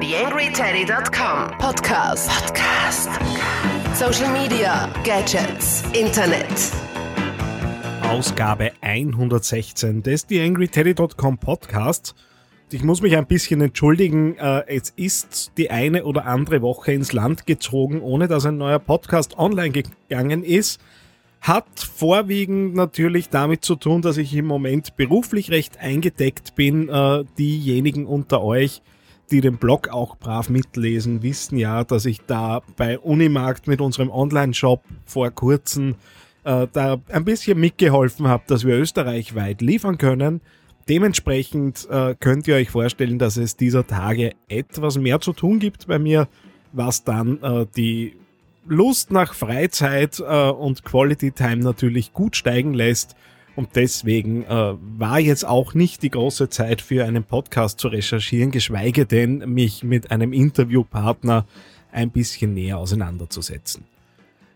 TheAngryTeddy.com Podcast. Podcast. Social Media, Gadgets, Internet. Ausgabe 116 des TheAngryTeddy.com Podcasts. Ich muss mich ein bisschen entschuldigen. äh, Es ist die eine oder andere Woche ins Land gezogen, ohne dass ein neuer Podcast online gegangen ist. Hat vorwiegend natürlich damit zu tun, dass ich im Moment beruflich recht eingedeckt bin. Äh, Diejenigen unter euch, die den Blog auch brav mitlesen, wissen ja, dass ich da bei Unimarkt mit unserem Online-Shop vor kurzem äh, da ein bisschen mitgeholfen habe, dass wir österreichweit liefern können. Dementsprechend äh, könnt ihr euch vorstellen, dass es dieser Tage etwas mehr zu tun gibt bei mir, was dann äh, die Lust nach Freizeit äh, und Quality Time natürlich gut steigen lässt. Und deswegen äh, war jetzt auch nicht die große Zeit für einen Podcast zu recherchieren, geschweige denn mich mit einem Interviewpartner ein bisschen näher auseinanderzusetzen.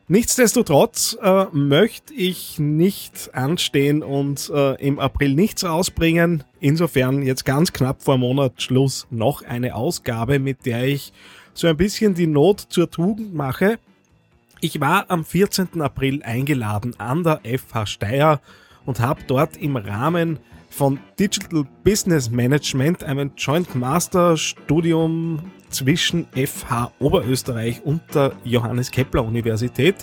Nichtsdestotrotz äh, möchte ich nicht anstehen und äh, im April nichts rausbringen. Insofern jetzt ganz knapp vor Monatsschluss noch eine Ausgabe, mit der ich so ein bisschen die Not zur Tugend mache. Ich war am 14. April eingeladen an der FH Steyr und habe dort im Rahmen von Digital Business Management, einem Joint Master Studium zwischen FH Oberösterreich und der Johannes Kepler Universität,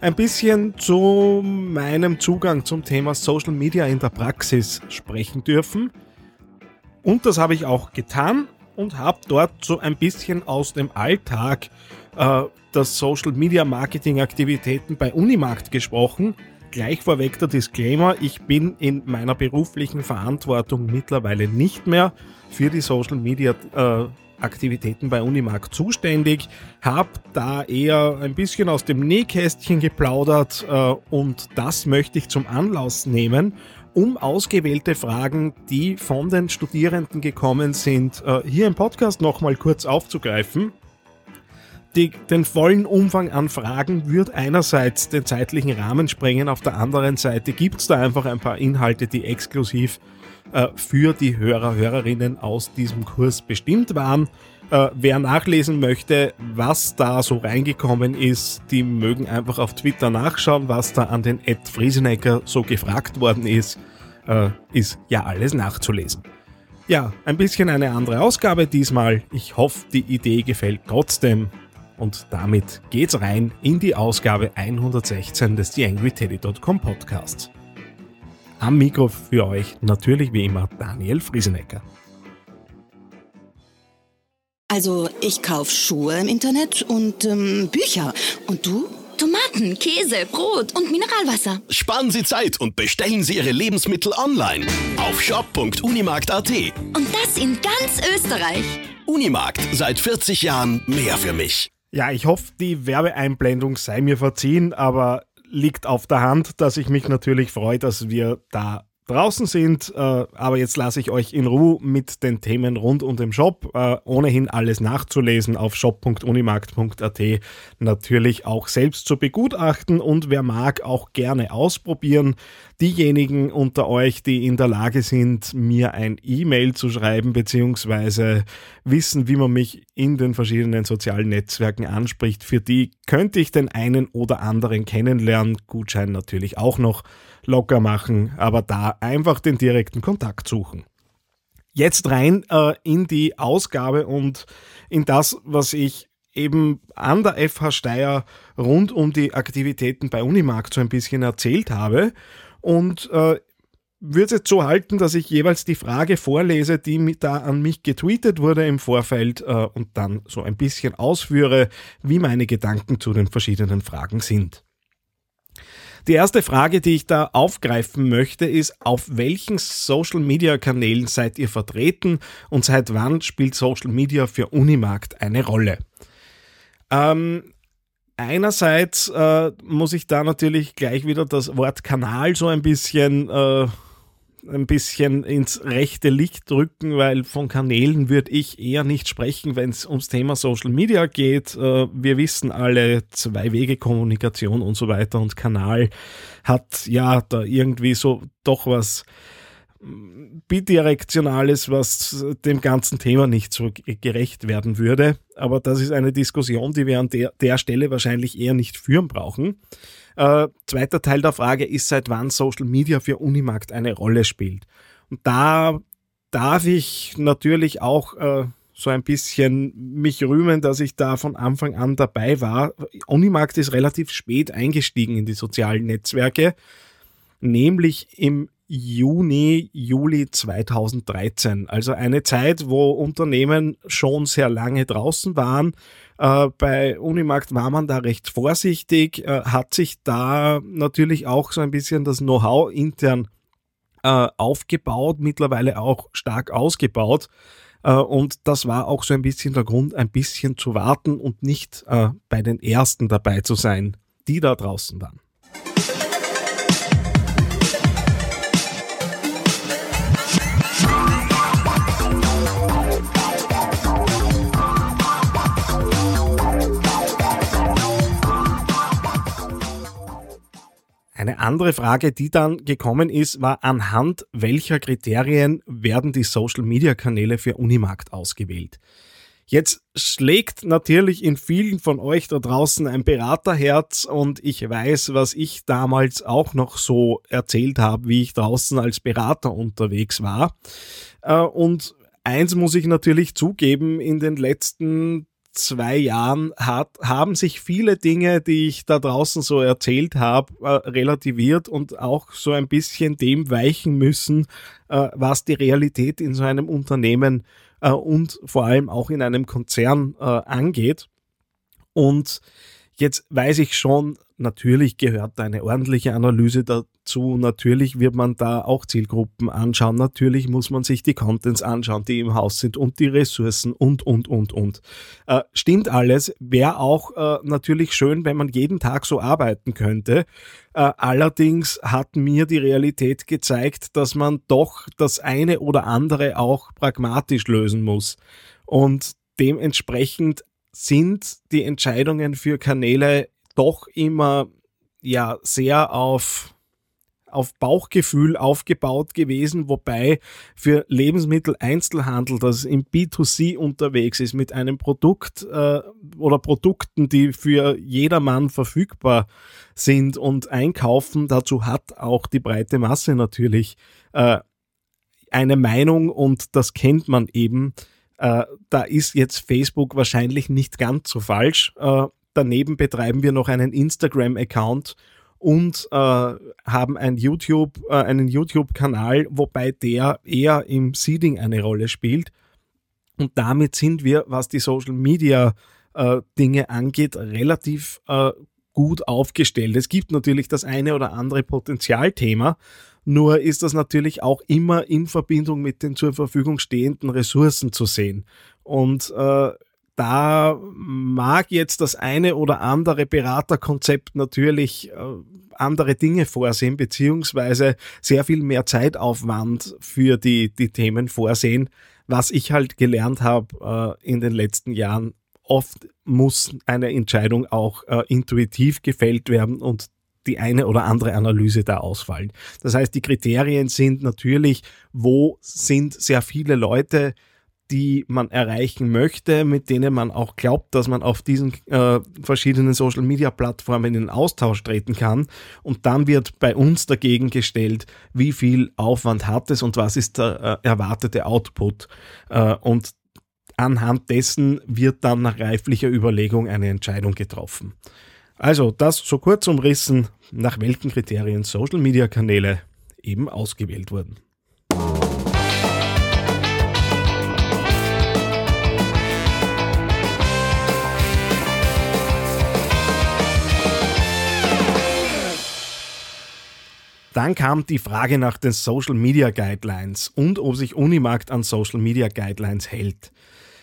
ein bisschen zu meinem Zugang zum Thema Social Media in der Praxis sprechen dürfen. Und das habe ich auch getan und habe dort so ein bisschen aus dem Alltag äh, der Social Media Marketing Aktivitäten bei Unimarkt gesprochen. Gleich vorweg der Disclaimer, ich bin in meiner beruflichen Verantwortung mittlerweile nicht mehr für die Social Media äh, Aktivitäten bei Unimarkt zuständig, habe da eher ein bisschen aus dem Nähkästchen geplaudert äh, und das möchte ich zum Anlass nehmen, um ausgewählte Fragen, die von den Studierenden gekommen sind, äh, hier im Podcast nochmal kurz aufzugreifen. Die, den vollen Umfang an Fragen wird einerseits den zeitlichen Rahmen sprengen, auf der anderen Seite gibt es da einfach ein paar Inhalte, die exklusiv äh, für die Hörer, Hörerinnen aus diesem Kurs bestimmt waren. Äh, wer nachlesen möchte, was da so reingekommen ist, die mögen einfach auf Twitter nachschauen, was da an den Ed Friesenecker so gefragt worden ist, äh, ist ja alles nachzulesen. Ja, ein bisschen eine andere Ausgabe diesmal. Ich hoffe, die Idee gefällt trotzdem. Und damit geht's rein in die Ausgabe 116 des TheAngryTeddy.com Podcasts. Am Mikro für euch natürlich wie immer Daniel Friesenecker. Also, ich kauf Schuhe im Internet und ähm, Bücher. Und du? Tomaten, Käse, Brot und Mineralwasser. Sparen Sie Zeit und bestellen Sie Ihre Lebensmittel online auf shop.unimarkt.at. Und das in ganz Österreich. Unimarkt, seit 40 Jahren mehr für mich. Ja, ich hoffe, die Werbeeinblendung sei mir verziehen, aber liegt auf der Hand, dass ich mich natürlich freue, dass wir da draußen sind. Äh, aber jetzt lasse ich euch in Ruhe mit den Themen rund um den Shop. Äh, ohnehin alles nachzulesen auf shop.unimarkt.at. Natürlich auch selbst zu begutachten und wer mag, auch gerne ausprobieren. Diejenigen unter euch, die in der Lage sind, mir ein E-Mail zu schreiben, beziehungsweise wissen, wie man mich in den verschiedenen sozialen Netzwerken anspricht, für die könnte ich den einen oder anderen kennenlernen. Gutschein natürlich auch noch locker machen, aber da einfach den direkten Kontakt suchen. Jetzt rein äh, in die Ausgabe und in das, was ich eben an der FH Steyr rund um die Aktivitäten bei Unimarkt so ein bisschen erzählt habe. Und äh, würde es jetzt so halten, dass ich jeweils die Frage vorlese, die da an mich getweetet wurde im Vorfeld äh, und dann so ein bisschen ausführe, wie meine Gedanken zu den verschiedenen Fragen sind. Die erste Frage, die ich da aufgreifen möchte, ist, auf welchen Social-Media-Kanälen seid ihr vertreten und seit wann spielt Social Media für Unimarkt eine Rolle? Ähm, einerseits äh, muss ich da natürlich gleich wieder das Wort Kanal so ein bisschen äh, ein bisschen ins rechte Licht drücken, weil von Kanälen würde ich eher nicht sprechen, wenn es ums Thema Social Media geht. Äh, wir wissen alle, Zwei-Wege-Kommunikation und so weiter und Kanal hat ja da irgendwie so doch was bidirektionales, was dem ganzen Thema nicht so gerecht werden würde. Aber das ist eine Diskussion, die wir an der, der Stelle wahrscheinlich eher nicht führen brauchen. Äh, zweiter Teil der Frage ist, seit wann Social Media für Unimarkt eine Rolle spielt. Und da darf ich natürlich auch äh, so ein bisschen mich rühmen, dass ich da von Anfang an dabei war. Unimarkt ist relativ spät eingestiegen in die sozialen Netzwerke, nämlich im Juni, Juli 2013. Also eine Zeit, wo Unternehmen schon sehr lange draußen waren. Äh, bei Unimarkt war man da recht vorsichtig, äh, hat sich da natürlich auch so ein bisschen das Know-how intern äh, aufgebaut, mittlerweile auch stark ausgebaut. Und das war auch so ein bisschen der Grund, ein bisschen zu warten und nicht bei den Ersten dabei zu sein, die da draußen waren. Eine andere Frage, die dann gekommen ist, war, anhand welcher Kriterien werden die Social-Media-Kanäle für Unimarkt ausgewählt? Jetzt schlägt natürlich in vielen von euch da draußen ein Beraterherz und ich weiß, was ich damals auch noch so erzählt habe, wie ich draußen als Berater unterwegs war. Äh, und eins muss ich natürlich zugeben, in den letzten zwei Jahren hat, haben sich viele Dinge, die ich da draußen so erzählt habe, äh, relativiert und auch so ein bisschen dem weichen müssen, äh, was die Realität in so einem Unternehmen äh, und vor allem auch in einem Konzern angeht. Und jetzt weiß ich schon, natürlich gehört eine ordentliche Analyse dazu. Natürlich wird man da auch Zielgruppen anschauen. Natürlich muss man sich die Contents anschauen, die im Haus sind und die Ressourcen und, und, und, und. Äh, stimmt alles. Wäre auch äh, natürlich schön, wenn man jeden Tag so arbeiten könnte. Äh, allerdings hat mir die Realität gezeigt, dass man doch das eine oder andere auch pragmatisch lösen muss. Und dementsprechend sind die Entscheidungen für Kanäle doch immer ja sehr auf auf Bauchgefühl aufgebaut gewesen, wobei für Lebensmitteleinzelhandel, das im B2C unterwegs ist, mit einem Produkt äh, oder Produkten, die für jedermann verfügbar sind und einkaufen, dazu hat auch die breite Masse natürlich äh, eine Meinung und das kennt man eben. Äh, da ist jetzt Facebook wahrscheinlich nicht ganz so falsch. Daneben betreiben wir noch einen Instagram-Account und äh, haben ein YouTube, äh, einen YouTube-Kanal, wobei der eher im Seeding eine Rolle spielt. Und damit sind wir, was die Social Media äh, angeht, relativ äh, gut aufgestellt. Es gibt natürlich das eine oder andere Potenzialthema, nur ist das natürlich auch immer in Verbindung mit den zur Verfügung stehenden Ressourcen zu sehen. Und äh, da mag jetzt das eine oder andere Beraterkonzept natürlich äh, andere Dinge vorsehen, beziehungsweise sehr viel mehr Zeitaufwand für die, die Themen vorsehen. Was ich halt gelernt habe äh, in den letzten Jahren, oft muss eine Entscheidung auch äh, intuitiv gefällt werden und die eine oder andere Analyse da ausfallen. Das heißt, die Kriterien sind natürlich, wo sind sehr viele Leute, die man erreichen möchte, mit denen man auch glaubt, dass man auf diesen äh, verschiedenen Social-Media-Plattformen in Austausch treten kann. Und dann wird bei uns dagegen gestellt, wie viel Aufwand hat es und was ist der äh, erwartete Output. Äh, und anhand dessen wird dann nach reiflicher Überlegung eine Entscheidung getroffen. Also das so kurz umrissen, nach welchen Kriterien Social-Media-Kanäle eben ausgewählt wurden. Dann kam die Frage nach den Social Media Guidelines und ob sich Unimarkt an Social Media Guidelines hält.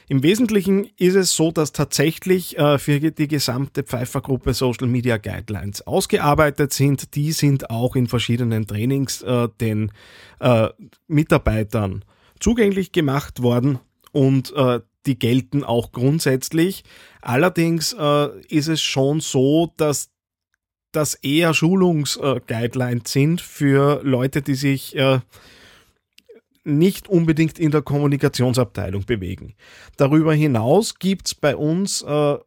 Im Wesentlichen ist es so, dass tatsächlich äh, für die gesamte Pfeiffer-Gruppe Social Media Guidelines ausgearbeitet sind. Die sind auch in verschiedenen Trainings äh, den äh, Mitarbeitern zugänglich gemacht worden und die gelten auch grundsätzlich. Allerdings ist es schon so, dass das eher Schulungsguidelines sind für Leute, die sich äh, nicht unbedingt in der Kommunikationsabteilung bewegen. Darüber hinaus gibt's bei uns äh,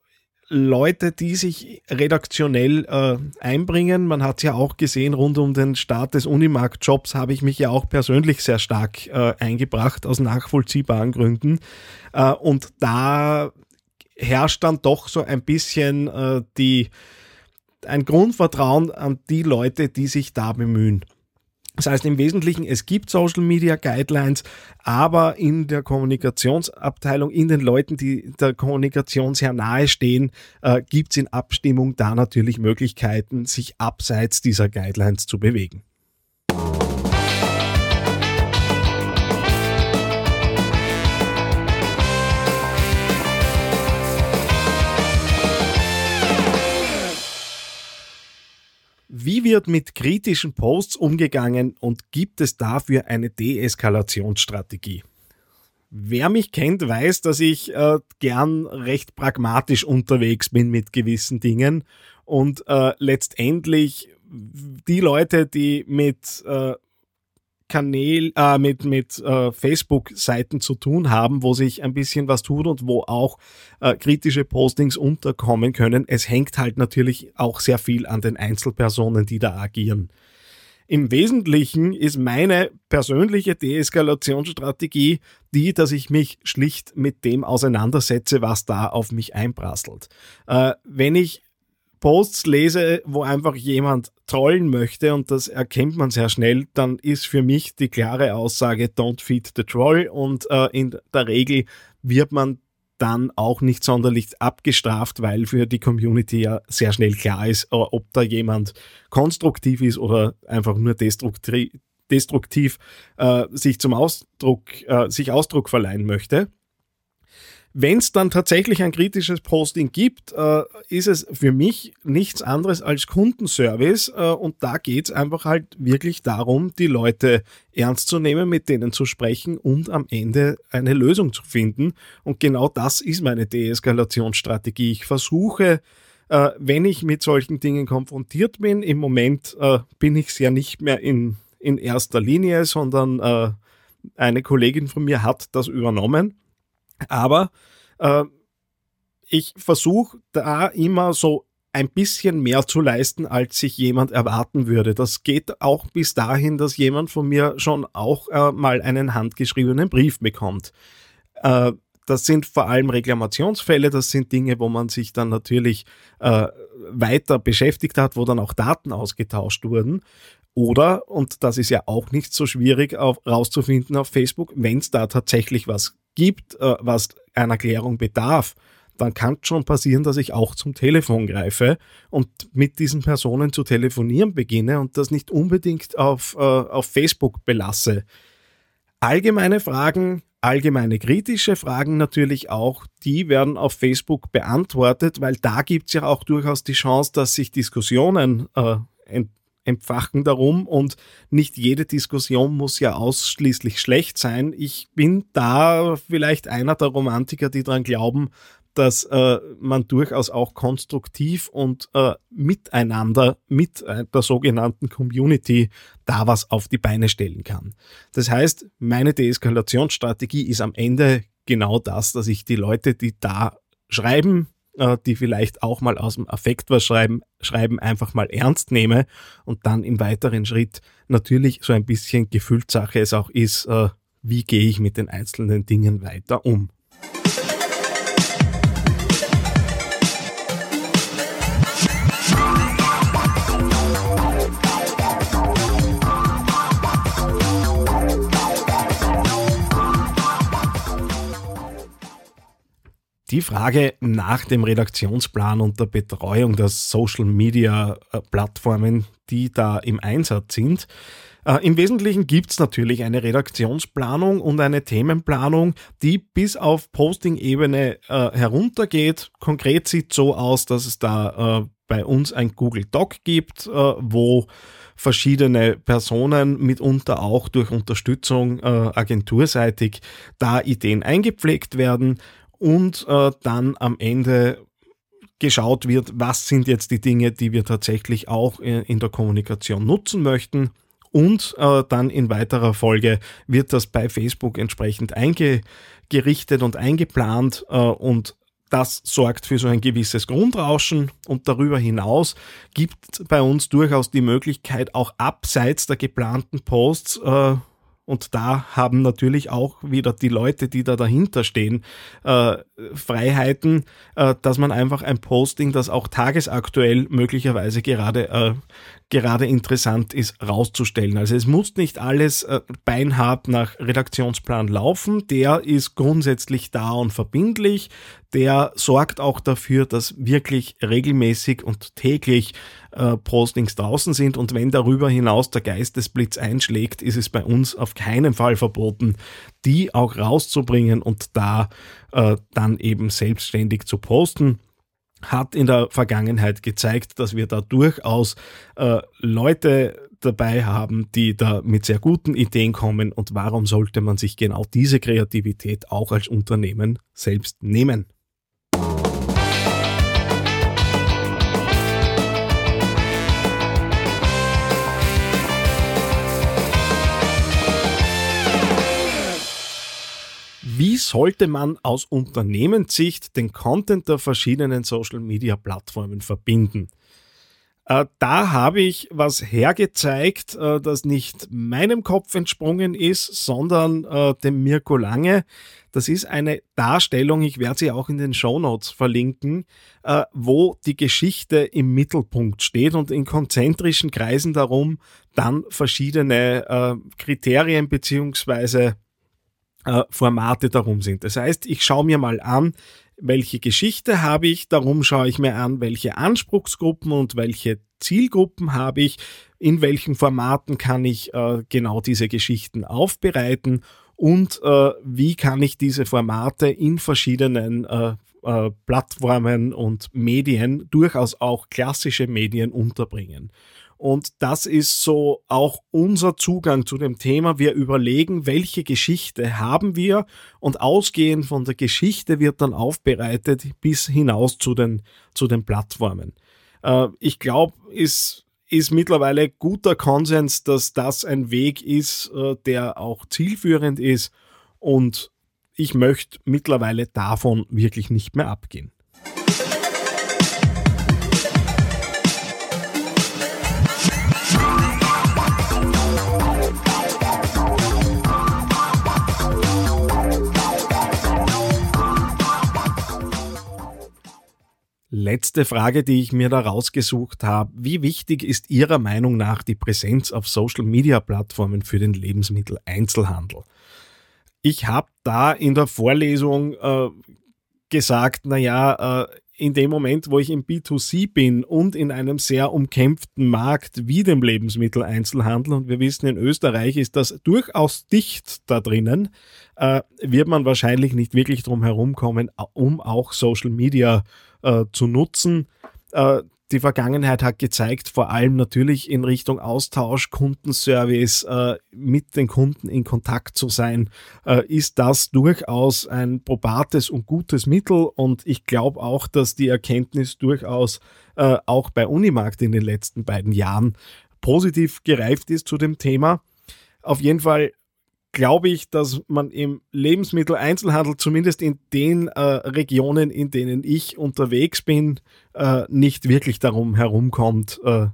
Leute, die sich redaktionell äh, einbringen. Man hat ja auch gesehen, rund um den Start des Unimarkt-Jobs habe ich mich ja auch persönlich sehr stark äh, eingebracht, aus nachvollziehbaren Gründen. Äh, und da herrscht dann doch so ein bisschen äh, die, ein Grundvertrauen an die Leute, die sich da bemühen. Das heißt im Wesentlichen, es gibt Social Media Guidelines, aber in der Kommunikationsabteilung, in den Leuten, die der Kommunikation sehr nahe stehen, äh, gibt es in Abstimmung da natürlich Möglichkeiten, sich abseits dieser Guidelines zu bewegen. Wie wird mit kritischen Posts umgegangen und gibt es dafür eine Deeskalationsstrategie? Wer mich kennt, weiß, dass ich äh, gern recht pragmatisch unterwegs bin mit gewissen Dingen und äh, letztendlich die Leute, die mit äh, Kanälen, äh, mit, mit äh, Facebook-Seiten zu tun haben, wo sich ein bisschen was tut und wo auch äh, kritische Postings unterkommen können. Es hängt halt natürlich auch sehr viel an den Einzelpersonen, die da agieren. Im Wesentlichen ist meine persönliche Deeskalationsstrategie die, dass ich mich schlicht mit dem auseinandersetze, was da auf mich einprasselt. Äh, wenn ich Posts lese, wo einfach jemand trollen möchte und das erkennt man sehr schnell, dann ist für mich die klare Aussage Don't feed the troll und äh, in der Regel wird man dann auch nicht sonderlich abgestraft, weil für die Community ja sehr schnell klar ist, ob da jemand konstruktiv ist oder einfach nur destruktiv, destruktiv äh, sich zum Ausdruck, äh, sich Ausdruck verleihen möchte. Wenn es dann tatsächlich ein kritisches Posting gibt, äh, ist es für mich nichts anderes als Kundenservice äh, und da geht es einfach halt wirklich darum, die Leute ernst zu nehmen, mit denen zu sprechen und am Ende eine Lösung zu finden. Und genau das ist meine Deeskalationsstrategie. Ich versuche, äh, wenn ich mit solchen Dingen konfrontiert bin, im Moment äh, bin ich es ja nicht mehr in, in erster Linie, sondern äh, eine Kollegin von mir hat das übernommen aber äh, ich versuche da immer so ein bisschen mehr zu leisten, als sich jemand erwarten würde. Das geht auch bis dahin, dass jemand von mir schon auch äh, mal einen handgeschriebenen Brief bekommt. Äh, das sind vor allem Reklamationsfälle, das sind Dinge, wo man sich dann natürlich äh, weiter beschäftigt hat, wo dann auch Daten ausgetauscht wurden. Oder, und das ist ja auch nicht so schwierig auf, rauszufinden auf Facebook, wenn es da tatsächlich was gibt, äh, was einer Klärung bedarf, dann kann es schon passieren, dass ich auch zum Telefon greife und mit diesen Personen zu telefonieren beginne und das nicht unbedingt auf, äh, auf Facebook belasse. Allgemeine Fragen, allgemeine kritische Fragen natürlich auch, die werden auf Facebook beantwortet, weil da gibt es ja auch durchaus die Chance, dass sich Diskussionen äh, entfachen darum und nicht jede Diskussion muss ja ausschließlich schlecht sein. Ich bin da vielleicht einer der Romantiker, die daran glauben, dass äh, man durchaus auch konstruktiv und äh, miteinander mit äh, der sogenannten Community da was auf die Beine stellen kann. Das heißt, meine Deeskalationsstrategie ist am Ende genau das, dass ich die Leute, die da schreiben, die vielleicht auch mal aus dem Affekt was schreiben, schreiben, einfach mal ernst nehme und dann im weiteren Schritt natürlich so ein bisschen Gefühlssache es auch ist, äh, wie gehe ich mit den einzelnen Dingen weiter um. Die Frage nach dem Redaktionsplan und der Betreuung der Social-Media-Plattformen, die da im Einsatz sind. Äh, Im Wesentlichen gibt es natürlich eine Redaktionsplanung und eine Themenplanung, die bis auf Posting-Ebene äh, heruntergeht. Konkret sieht so aus, dass es da äh, bei uns ein Google Doc gibt, äh, wo verschiedene Personen mitunter auch durch Unterstützung äh, agenturseitig da Ideen eingepflegt werden und äh, dann am Ende geschaut wird, was sind jetzt die Dinge, die wir tatsächlich auch in der Kommunikation nutzen möchten. Und äh, dann in weiterer Folge wird das bei Facebook entsprechend eingerichtet und eingeplant äh, und das sorgt für so ein gewisses Grundrauschen und darüber hinaus gibt bei uns durchaus die Möglichkeit, auch abseits der geplanten Posts äh, und da haben natürlich auch wieder die Leute, die da dahinter stehen, äh, Freiheiten, äh, dass man einfach ein Posting, das auch tagesaktuell möglicherweise gerade, äh, gerade interessant ist, rauszustellen. Also es muss nicht alles äh, beinhart nach Redaktionsplan laufen. Der ist grundsätzlich da und verbindlich. Der sorgt auch dafür, dass wirklich regelmäßig und täglich äh, Postings draußen sind und wenn darüber hinaus der Geistesblitz einschlägt, ist es bei uns auf keinen Fall verboten, die auch rauszubringen und da äh, dann eben selbstständig zu posten hat in der Vergangenheit gezeigt, dass wir da durchaus äh, Leute dabei haben, die da mit sehr guten Ideen kommen und warum sollte man sich genau diese Kreativität auch als Unternehmen selbst nehmen? Wie sollte man aus Unternehmenssicht den Content der verschiedenen Social-Media-Plattformen verbinden? Äh, da habe ich was hergezeigt, äh, das nicht meinem Kopf entsprungen ist, sondern äh, dem Mirko Lange. Das ist eine Darstellung, ich werde sie auch in den Show Notes verlinken, wo die Geschichte im Mittelpunkt steht und in konzentrischen Kreisen darum dann verschiedene Kriterien beziehungsweise äh, Formate darum sind. Das heißt, ich schaue mir mal an, welche Geschichte habe ich, darum schaue ich mir an, welche Anspruchsgruppen und welche Zielgruppen habe ich, in welchen Formaten kann ich äh, genau diese Geschichten aufbereiten und äh, wie kann ich diese Formate in verschiedenen äh, äh Plattformen und Medien, durchaus auch klassische Medien unterbringen. Und das ist so auch unser Zugang zu dem Thema. Wir überlegen, welche Geschichte haben wir und ausgehend von der Geschichte wird dann aufbereitet bis hinaus zu den, zu den Plattformen. Äh, ich glaube, ist ist mittlerweile guter Konsens, dass das ein Weg ist, äh, der auch zielführend ist und ich möchte mittlerweile davon wirklich nicht mehr abgehen. Letzte Frage, die ich mir da rausgesucht habe. Wie wichtig ist Ihrer Meinung nach die Präsenz auf Social-Media-Plattformen für den Lebensmitteleinzelhandel? Ich habe da in der Vorlesung äh, gesagt, naja, äh, in dem Moment, wo ich im B2C bin und in einem sehr umkämpften Markt wie dem Lebensmitteleinzelhandel, und wir wissen, in Österreich ist das durchaus dicht da drinnen, äh, wird man wahrscheinlich nicht wirklich drum herumkommen, um auch Social Media äh, zu nutzen. Äh, die Vergangenheit hat gezeigt, vor allem natürlich in Richtung Austausch, Kundenservice, äh, mit den Kunden in Kontakt zu sein, äh, ist das durchaus ein probates und gutes Mittel. Und ich glaube auch, dass die Erkenntnis durchaus äh, auch bei Unimarkt in den letzten beiden Jahren positiv gereift ist zu dem Thema. Auf jeden Fall glaube ich, dass man im Lebensmitteleinzelhandel, zumindest in den äh, Regionen, in denen ich unterwegs bin, äh, nicht wirklich darum herumkommt, äh,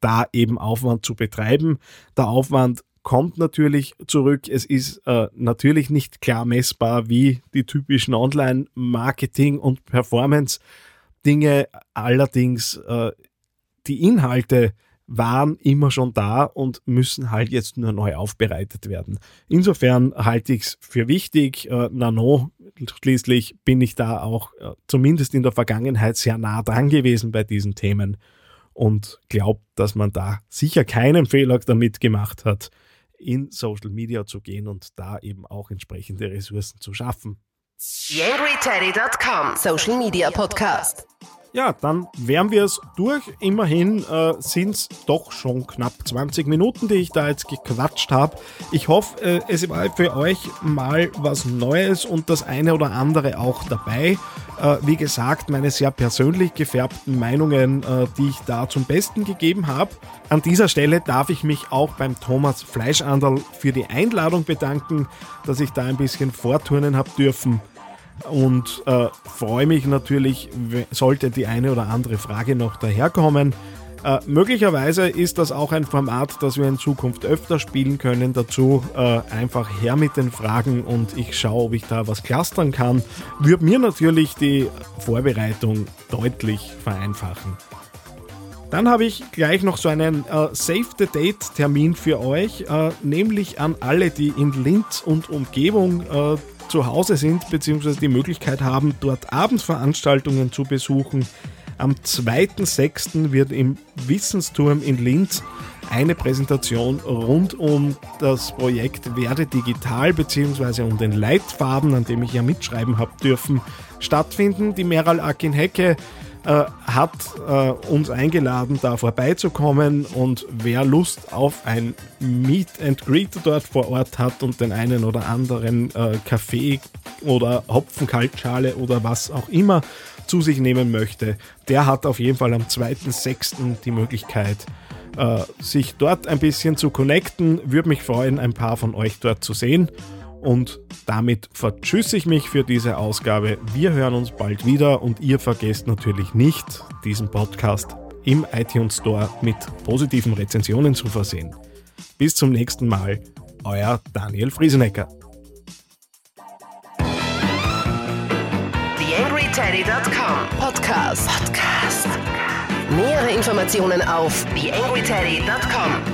da eben Aufwand zu betreiben. Der Aufwand kommt natürlich zurück. Es ist äh, natürlich nicht klar messbar wie die typischen Online-Marketing- und Performance-Dinge. Allerdings äh, die Inhalte waren immer schon da und müssen halt jetzt nur neu aufbereitet werden. Insofern halte ich es für wichtig. Äh, Nano, schließlich bin ich da auch äh, zumindest in der Vergangenheit sehr nah dran gewesen bei diesen Themen und glaube, dass man da sicher keinen Fehler damit gemacht hat, in Social Media zu gehen und da eben auch entsprechende Ressourcen zu schaffen. YangryTeddy.com Social Media Podcast. Ja, dann wären wir es durch. Immerhin äh, sind es doch schon knapp 20 Minuten, die ich da jetzt gequatscht habe. Ich hoffe, äh, es war für euch mal was Neues und das eine oder andere auch dabei. Äh, wie gesagt, meine sehr persönlich gefärbten Meinungen, äh, die ich da zum Besten gegeben habe. An dieser Stelle darf ich mich auch beim Thomas Fleischanderl für die Einladung bedanken, dass ich da ein bisschen vorturnen habe dürfen und äh, freue mich natürlich, sollte die eine oder andere Frage noch daherkommen. Äh, möglicherweise ist das auch ein Format, das wir in Zukunft öfter spielen können. Dazu äh, einfach her mit den Fragen und ich schaue, ob ich da was clustern kann. Würde mir natürlich die Vorbereitung deutlich vereinfachen. Dann habe ich gleich noch so einen äh, Save the Date Termin für euch, äh, nämlich an alle, die in Linz und Umgebung äh, zu Hause sind, beziehungsweise die Möglichkeit haben, dort Abendveranstaltungen zu besuchen. Am 2.6. wird im Wissensturm in Linz eine Präsentation rund um das Projekt Werde Digital bzw. um den Leitfaden, an dem ich ja mitschreiben habe dürfen, stattfinden. Die Meral Akin-Hecke äh, hat äh, uns eingeladen, da vorbeizukommen und wer Lust auf ein Meet and Greet dort vor Ort hat und den einen oder anderen äh, Kaffee oder Hopfenkaltschale oder was auch immer zu sich nehmen möchte, der hat auf jeden Fall am 2.6. die Möglichkeit, äh, sich dort ein bisschen zu connecten. Würde mich freuen, ein paar von euch dort zu sehen. Und damit vertschüsse ich mich für diese Ausgabe. Wir hören uns bald wieder und ihr vergesst natürlich nicht, diesen Podcast im iTunes Store mit positiven Rezensionen zu versehen. Bis zum nächsten Mal, euer Daniel Friesenecker. TheAngryTeddy.com Podcast. Podcast. Nähere Informationen auf TheAngryTeddy.com